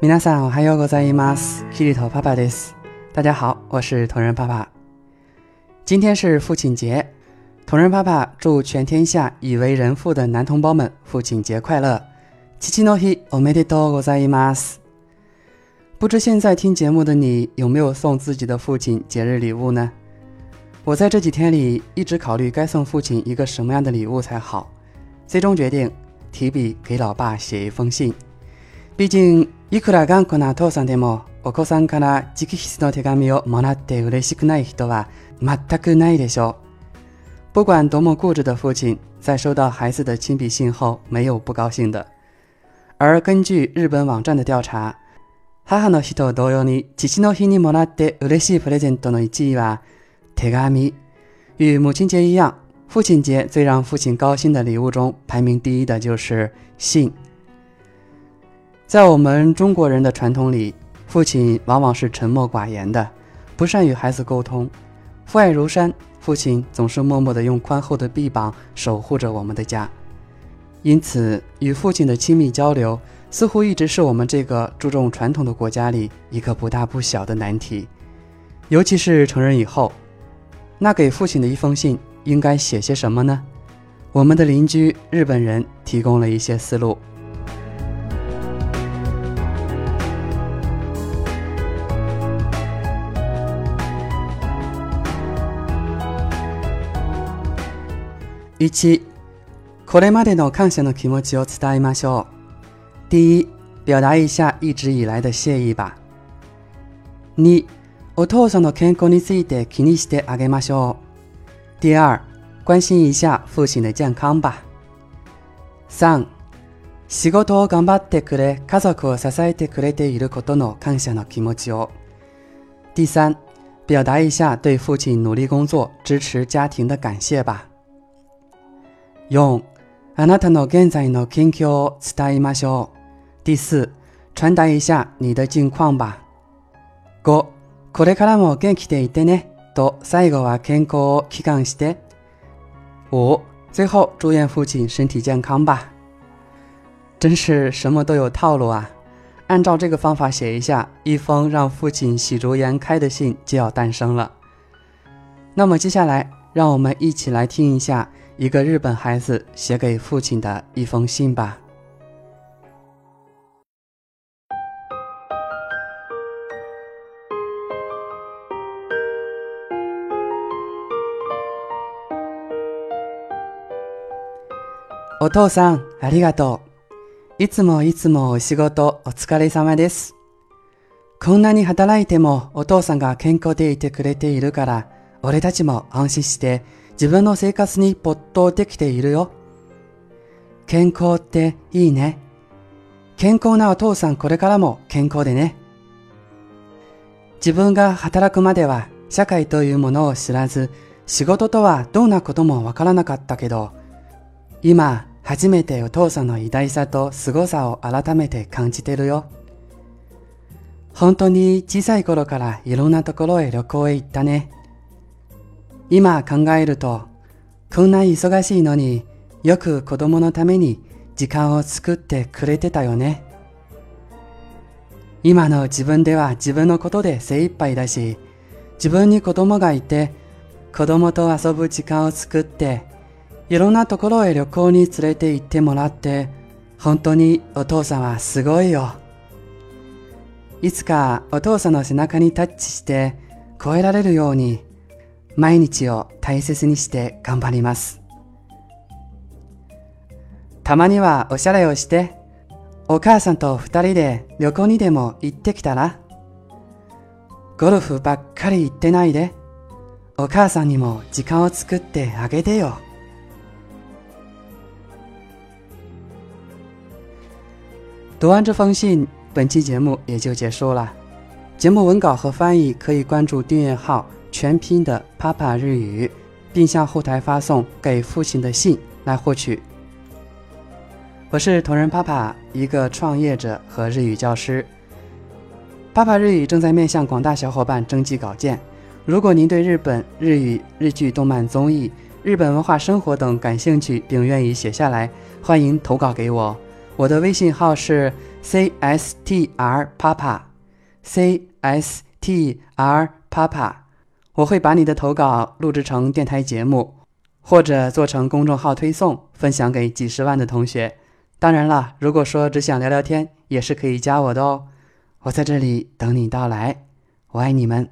みなさん、おはようございます。キリトパパです。大家好，我是同仁爸爸。今天是父亲节，同仁爸爸祝全天下已为人父的男同胞们父亲节快乐。キキノヒ、おめでとうございます。不知现在听节目的你有没有送自己的父亲节日礼物呢？我在这几天里一直考虑该送父亲一个什么样的礼物才好，最终决定提笔给老爸写一封信。毕竟いくら頑固な父さんでも、お子さんから直筆の手紙をもらって嬉しくない人は全くないでしょう。不管多么固执的父亲，在收到孩子的亲笔信后，没有不高兴的。而根据日本网站的调查，母の日と同様に父の日にもらって嬉しいプレゼントの1位は手紙。与母亲节一样，父亲节最让父亲高兴的礼物中，排名第一的就是信。在我们中国人的传统里，父亲往往是沉默寡言的，不善与孩子沟通。父爱如山，父亲总是默默地用宽厚的臂膀守护着我们的家。因此，与父亲的亲密交流似乎一直是我们这个注重传统的国家里一个不大不小的难题。尤其是成人以后，那给父亲的一封信应该写些什么呢？我们的邻居日本人提供了一些思路。1. これまでの感謝の気持ちを伝えましょう。第一，表达一下一直以来的谢意吧。2. お父さんの健康について気にしてあげましょう。第二，关心一下父亲的健康吧。三、仕事を頑張ってくれ、家族を支えてくれていることの感謝の気持ちを。第三，表达一下对父亲努力工作、支持家庭的感谢吧。用あなたの現在の近況を伝えましょう。第四，传达一下你的近况吧。五これからも元気でいてねと最後は健康を祈願して。五，最后祝愿父亲身体健康吧。真是什么都有套路啊！按照这个方法写一下，一封让父亲喜逐颜开的信就要诞生了。那么接下来，让我们一起来听一下。一个日本孩子写给父亲的一封信吧。お父さん、ありがとう。いつもいつもお仕事お疲れ様です。こんなに働いてもお父さんが健康でいてくれているから、俺たちも安心して自分の生活に没頭できているよ。健康っていいね。健康なお父さんこれからも健康でね。自分が働くまでは社会というものを知らず、仕事とはどんなこともわからなかったけど、今初めてお父さんの偉大さと凄さを改めて感じてるよ。本当に小さい頃からいろんなところへ旅行へ行ったね。今考えると、こんな忙しいのによく子供のために時間を作ってくれてたよね。今の自分では自分のことで精一杯だし、自分に子供がいて、子供と遊ぶ時間を作って、いろんなところへ旅行に連れて行ってもらって、本当にお父さんはすごいよ。いつかお父さんの背中にタッチして、超えられるように、毎日を大切にして頑張ります。たまにはおしゃれをして、お母さんと二人で旅行にでも行ってきたらゴルフばっかり行ってないで、お母さんにも時間を作ってあげてよ。读完这封信，本期节目也就结束了。节目文稿和翻译可以关注订阅号全拼的 “papa” 日语，并向后台发送给父亲的信来获取。我是同人 papa，一个创业者和日语教师。papa 日语正在面向广大小伙伴征集稿件。如果您对日本日语、日剧、动漫、综艺、日本文化、生活等感兴趣，并愿意写下来，欢迎投稿给我。我的微信号是 c s t r papa，c s t r papa。我会把你的投稿录制成电台节目，或者做成公众号推送，分享给几十万的同学。当然了，如果说只想聊聊天，也是可以加我的哦。我在这里等你到来，我爱你们。